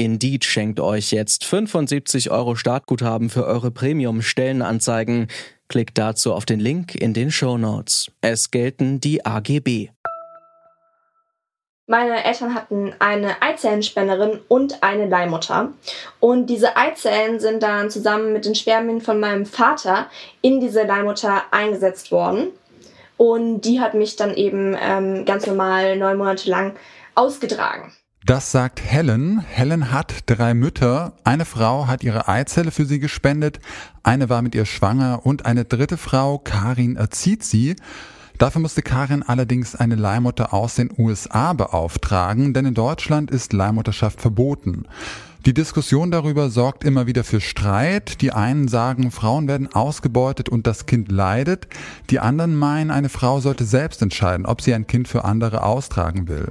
Indeed schenkt euch jetzt 75 Euro Startguthaben für eure Premium-Stellenanzeigen. Klickt dazu auf den Link in den Show Notes. Es gelten die AGB. Meine Eltern hatten eine Eizellenspenderin und eine Leihmutter. Und diese Eizellen sind dann zusammen mit den Spermien von meinem Vater in diese Leihmutter eingesetzt worden. Und die hat mich dann eben ähm, ganz normal neun Monate lang ausgetragen. Das sagt Helen. Helen hat drei Mütter. Eine Frau hat ihre Eizelle für sie gespendet, eine war mit ihr schwanger und eine dritte Frau, Karin, erzieht sie. Dafür musste Karin allerdings eine Leihmutter aus den USA beauftragen, denn in Deutschland ist Leihmutterschaft verboten. Die Diskussion darüber sorgt immer wieder für Streit. Die einen sagen, Frauen werden ausgebeutet und das Kind leidet. Die anderen meinen, eine Frau sollte selbst entscheiden, ob sie ein Kind für andere austragen will.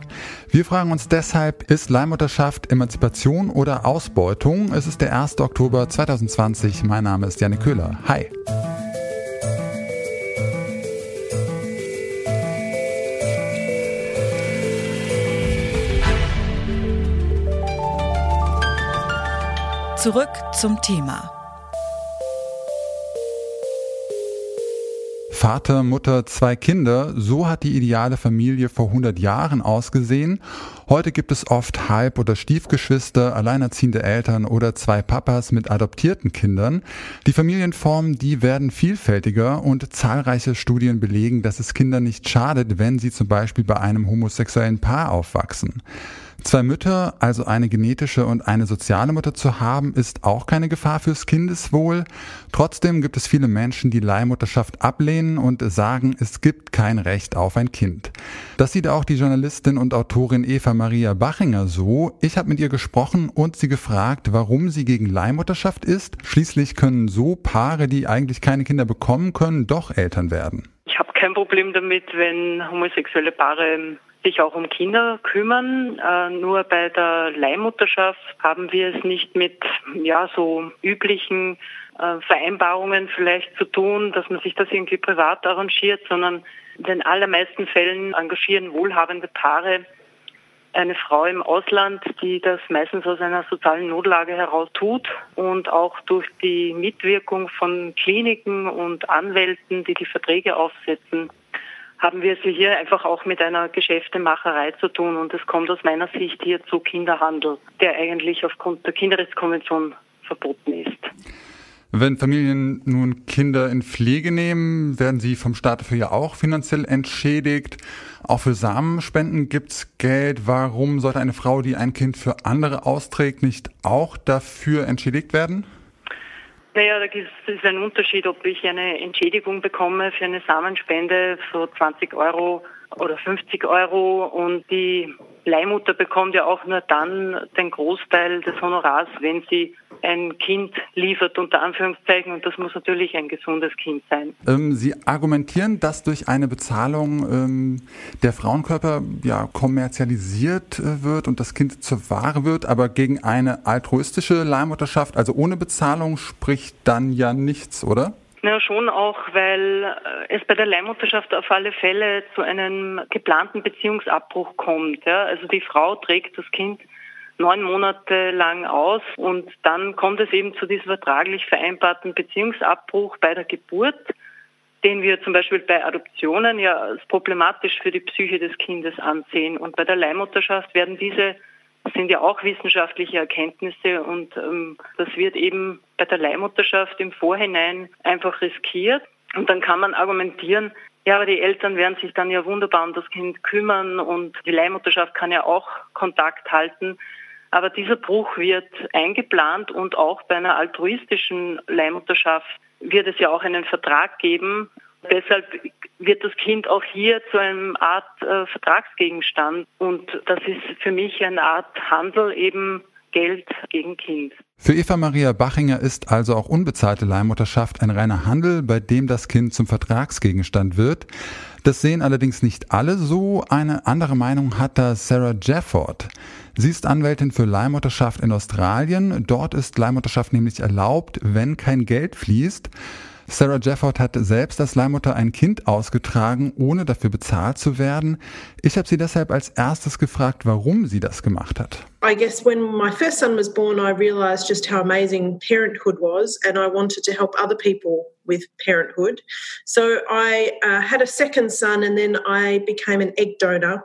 Wir fragen uns deshalb, ist Leihmutterschaft Emanzipation oder Ausbeutung? Es ist der 1. Oktober 2020. Mein Name ist Janne Köhler. Hi. Zurück zum Thema. Vater, Mutter, zwei Kinder, so hat die ideale Familie vor 100 Jahren ausgesehen. Heute gibt es oft Halb- oder Stiefgeschwister, alleinerziehende Eltern oder zwei Papas mit adoptierten Kindern. Die Familienformen, die werden vielfältiger und zahlreiche Studien belegen, dass es Kindern nicht schadet, wenn sie zum Beispiel bei einem homosexuellen Paar aufwachsen. Zwei Mütter, also eine genetische und eine soziale Mutter zu haben, ist auch keine Gefahr fürs Kindeswohl. Trotzdem gibt es viele Menschen, die Leihmutterschaft ablehnen und sagen, es gibt kein Recht auf ein Kind. Das sieht auch die Journalistin und Autorin Eva Maria Bachinger so. Ich habe mit ihr gesprochen und sie gefragt, warum sie gegen Leihmutterschaft ist. Schließlich können so Paare, die eigentlich keine Kinder bekommen können, doch Eltern werden. Ich habe kein Problem damit, wenn homosexuelle Paare sich auch um Kinder kümmern. Äh, nur bei der Leihmutterschaft haben wir es nicht mit ja so üblichen äh, Vereinbarungen vielleicht zu tun, dass man sich das irgendwie privat arrangiert, sondern in den allermeisten Fällen engagieren wohlhabende Paare eine Frau im Ausland, die das meistens aus einer sozialen Notlage heraus tut und auch durch die Mitwirkung von Kliniken und Anwälten, die die Verträge aufsetzen, haben wir es hier einfach auch mit einer Geschäftemacherei zu tun und es kommt aus meiner Sicht hier zu Kinderhandel, der eigentlich aufgrund der Kinderrechtskonvention verboten ist. Wenn Familien nun Kinder in Pflege nehmen, werden sie vom Staat dafür ja auch finanziell entschädigt. Auch für Samenspenden gibt's Geld. Warum sollte eine Frau, die ein Kind für andere austrägt, nicht auch dafür entschädigt werden? Naja, da ist es ein Unterschied, ob ich eine Entschädigung bekomme für eine Samenspende, so 20 Euro oder 50 Euro und die Leihmutter bekommt ja auch nur dann den Großteil des Honorars, wenn sie ein Kind liefert, unter Anführungszeichen, und das muss natürlich ein gesundes Kind sein. Ähm, sie argumentieren, dass durch eine Bezahlung ähm, der Frauenkörper ja kommerzialisiert äh, wird und das Kind zur Ware wird, aber gegen eine altruistische Leihmutterschaft, also ohne Bezahlung, spricht dann ja nichts, oder? Ja, schon auch, weil äh, es bei der Leihmutterschaft auf alle Fälle zu einem geplanten Beziehungsabbruch kommt. Ja? Also die Frau trägt das Kind neun Monate lang aus und dann kommt es eben zu diesem vertraglich vereinbarten Beziehungsabbruch bei der Geburt, den wir zum Beispiel bei Adoptionen ja als problematisch für die Psyche des Kindes ansehen. Und bei der Leihmutterschaft werden diese das sind ja auch wissenschaftliche Erkenntnisse und ähm, das wird eben bei der Leihmutterschaft im Vorhinein einfach riskiert. Und dann kann man argumentieren, ja, aber die Eltern werden sich dann ja wunderbar um das Kind kümmern und die Leihmutterschaft kann ja auch Kontakt halten. Aber dieser Bruch wird eingeplant und auch bei einer altruistischen Leihmutterschaft wird es ja auch einen Vertrag geben. Deshalb wird das Kind auch hier zu einem Art äh, Vertragsgegenstand. Und das ist für mich eine Art Handel eben Geld gegen Kind. Für Eva Maria Bachinger ist also auch unbezahlte Leihmutterschaft ein reiner Handel, bei dem das Kind zum Vertragsgegenstand wird. Das sehen allerdings nicht alle so. Eine andere Meinung hat da Sarah Jefford. Sie ist Anwältin für Leihmutterschaft in Australien. Dort ist Leihmutterschaft nämlich erlaubt, wenn kein Geld fließt. Sarah Jefford hat selbst als Leihmutter ein Kind ausgetragen, ohne dafür bezahlt zu werden. Ich habe sie deshalb als erstes gefragt, warum sie das gemacht hat. I guess when my first son was born, I realized just how amazing parenthood was, and I wanted to help other people with parenthood. So I uh, had a second son, and then I became an egg donor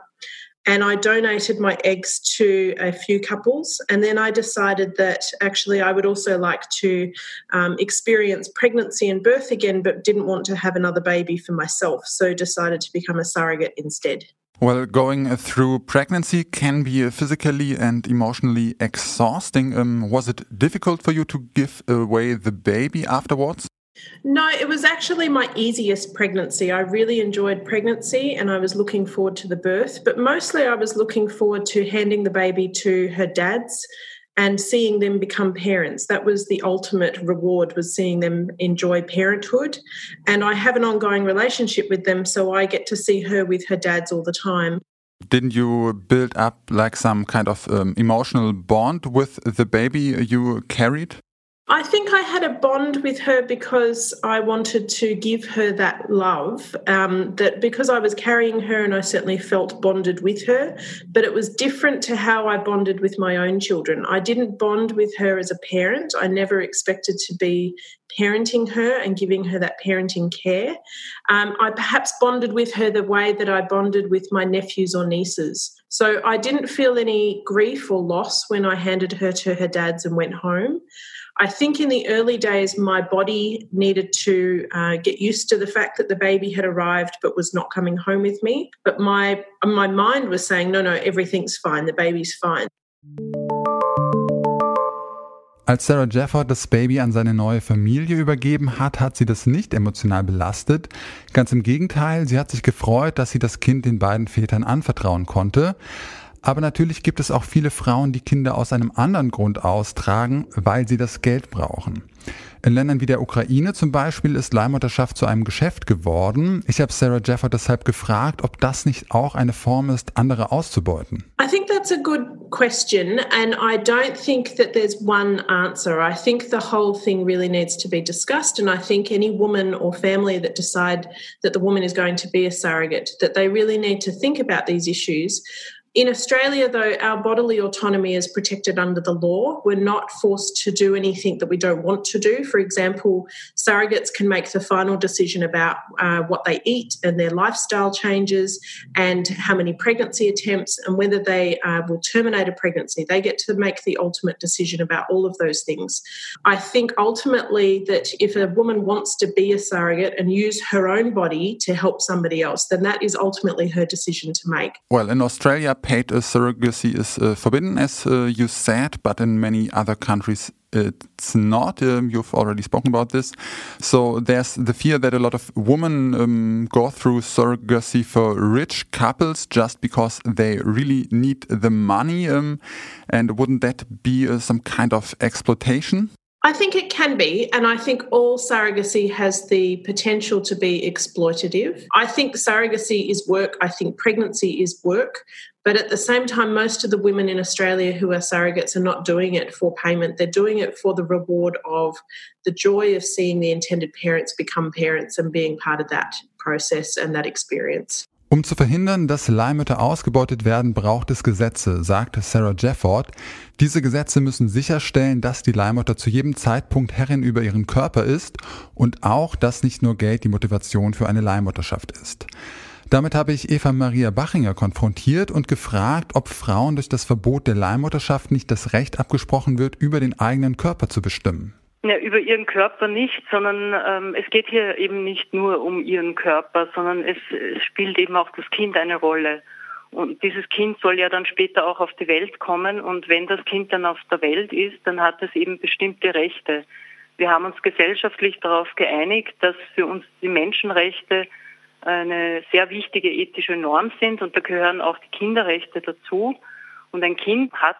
and I donated my eggs to a few couples. And then I decided that actually I would also like to um, experience pregnancy and birth again, but didn't want to have another baby for myself. So decided to become a surrogate instead. Well, going through pregnancy can be physically and emotionally exhausting. Um, was it difficult for you to give away the baby afterwards? No, it was actually my easiest pregnancy. I really enjoyed pregnancy and I was looking forward to the birth, but mostly I was looking forward to handing the baby to her dad's and seeing them become parents. That was the ultimate reward was seeing them enjoy parenthood. And I have an ongoing relationship with them, so I get to see her with her dads all the time. Didn't you build up like some kind of um, emotional bond with the baby you carried? I think I had a bond with her because I wanted to give her that love. Um, that because I was carrying her and I certainly felt bonded with her, but it was different to how I bonded with my own children. I didn't bond with her as a parent. I never expected to be parenting her and giving her that parenting care. Um, I perhaps bonded with her the way that I bonded with my nephews or nieces. So I didn't feel any grief or loss when I handed her to her dad's and went home. I think in the early days, my body needed to uh, get used to the fact that the baby had arrived but was not coming home with me. But my, my mind was saying, no, no, everything's fine, the baby's fine. Als Sarah Jefford das Baby an seine neue Familie übergeben hat, hat sie das nicht emotional belastet. Ganz im Gegenteil, sie hat sich gefreut, dass sie das Kind den beiden Vätern anvertrauen konnte. Aber natürlich gibt es auch viele Frauen, die Kinder aus einem anderen Grund austragen, weil sie das Geld brauchen. In Ländern wie der Ukraine zum Beispiel ist Leihmutterschaft zu einem Geschäft geworden. Ich habe Sarah Jeffer deshalb gefragt, ob das nicht auch eine Form ist, andere auszubeuten. I think that's a good question and I don't think that there's one answer. I think the whole thing really needs to be discussed and I think any woman or family that decide that the woman is going to be a surrogate that they really need to think about these issues. In Australia, though, our bodily autonomy is protected under the law. We're not forced to do anything that we don't want to do. For example, surrogates can make the final decision about uh, what they eat and their lifestyle changes and how many pregnancy attempts and whether they uh, will terminate a pregnancy. They get to make the ultimate decision about all of those things. I think ultimately that if a woman wants to be a surrogate and use her own body to help somebody else, then that is ultimately her decision to make. Well, in Australia, paid surrogacy is uh, forbidden, as uh, you said, but in many other countries it's not. Um, you've already spoken about this. So there's the fear that a lot of women um, go through surrogacy for rich couples just because they really need the money. Um, and wouldn't that be uh, some kind of exploitation? I think it can be, and I think all surrogacy has the potential to be exploitative. I think surrogacy is work, I think pregnancy is work, but at the same time, most of the women in Australia who are surrogates are not doing it for payment. They're doing it for the reward of the joy of seeing the intended parents become parents and being part of that process and that experience. Um zu verhindern, dass Leihmütter ausgebeutet werden, braucht es Gesetze, sagte Sarah Jefford. Diese Gesetze müssen sicherstellen, dass die Leihmutter zu jedem Zeitpunkt Herrin über ihren Körper ist und auch, dass nicht nur Geld die Motivation für eine Leihmutterschaft ist. Damit habe ich Eva Maria Bachinger konfrontiert und gefragt, ob Frauen durch das Verbot der Leihmutterschaft nicht das Recht abgesprochen wird, über den eigenen Körper zu bestimmen. Ja, über ihren Körper nicht, sondern ähm, es geht hier eben nicht nur um ihren Körper, sondern es, es spielt eben auch das Kind eine Rolle. Und dieses Kind soll ja dann später auch auf die Welt kommen. Und wenn das Kind dann auf der Welt ist, dann hat es eben bestimmte Rechte. Wir haben uns gesellschaftlich darauf geeinigt, dass für uns die Menschenrechte eine sehr wichtige ethische Norm sind und da gehören auch die Kinderrechte dazu. Und ein Kind hat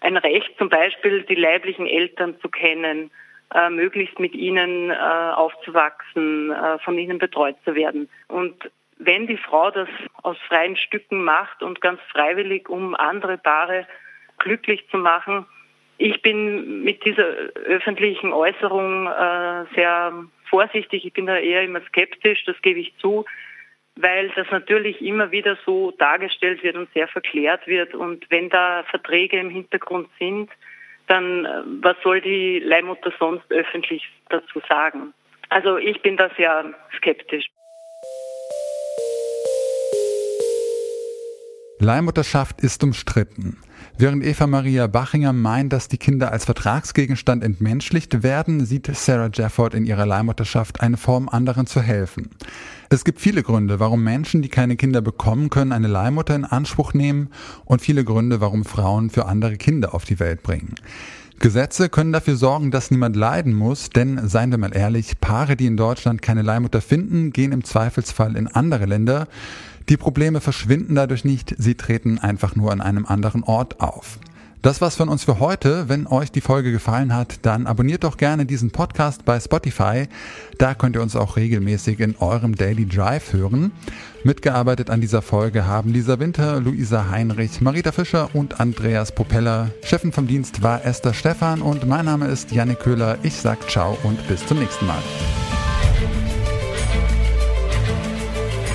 ein Recht, zum Beispiel die leiblichen Eltern zu kennen, äh, möglichst mit ihnen äh, aufzuwachsen, äh, von ihnen betreut zu werden. Und wenn die Frau das aus freien Stücken macht und ganz freiwillig, um andere Paare glücklich zu machen, ich bin mit dieser öffentlichen Äußerung äh, sehr vorsichtig. Ich bin da eher immer skeptisch, das gebe ich zu, weil das natürlich immer wieder so dargestellt wird und sehr verklärt wird. Und wenn da Verträge im Hintergrund sind, dann äh, was soll die Leihmutter sonst öffentlich dazu sagen? Also ich bin da sehr skeptisch. Leihmutterschaft ist umstritten. Während Eva Maria Bachinger meint, dass die Kinder als Vertragsgegenstand entmenschlicht werden, sieht Sarah Jefford in ihrer Leihmutterschaft eine Form, anderen zu helfen. Es gibt viele Gründe, warum Menschen, die keine Kinder bekommen können, eine Leihmutter in Anspruch nehmen und viele Gründe, warum Frauen für andere Kinder auf die Welt bringen. Gesetze können dafür sorgen, dass niemand leiden muss, denn seien wir mal ehrlich, Paare, die in Deutschland keine Leihmutter finden, gehen im Zweifelsfall in andere Länder. Die Probleme verschwinden dadurch nicht, sie treten einfach nur an einem anderen Ort auf. Das war's von uns für heute. Wenn euch die Folge gefallen hat, dann abonniert doch gerne diesen Podcast bei Spotify. Da könnt ihr uns auch regelmäßig in eurem Daily Drive hören. Mitgearbeitet an dieser Folge haben Lisa Winter, Luisa Heinrich, Marita Fischer und Andreas Propeller. Chefin vom Dienst war Esther Stephan und mein Name ist Janne Köhler. Ich sag ciao und bis zum nächsten Mal.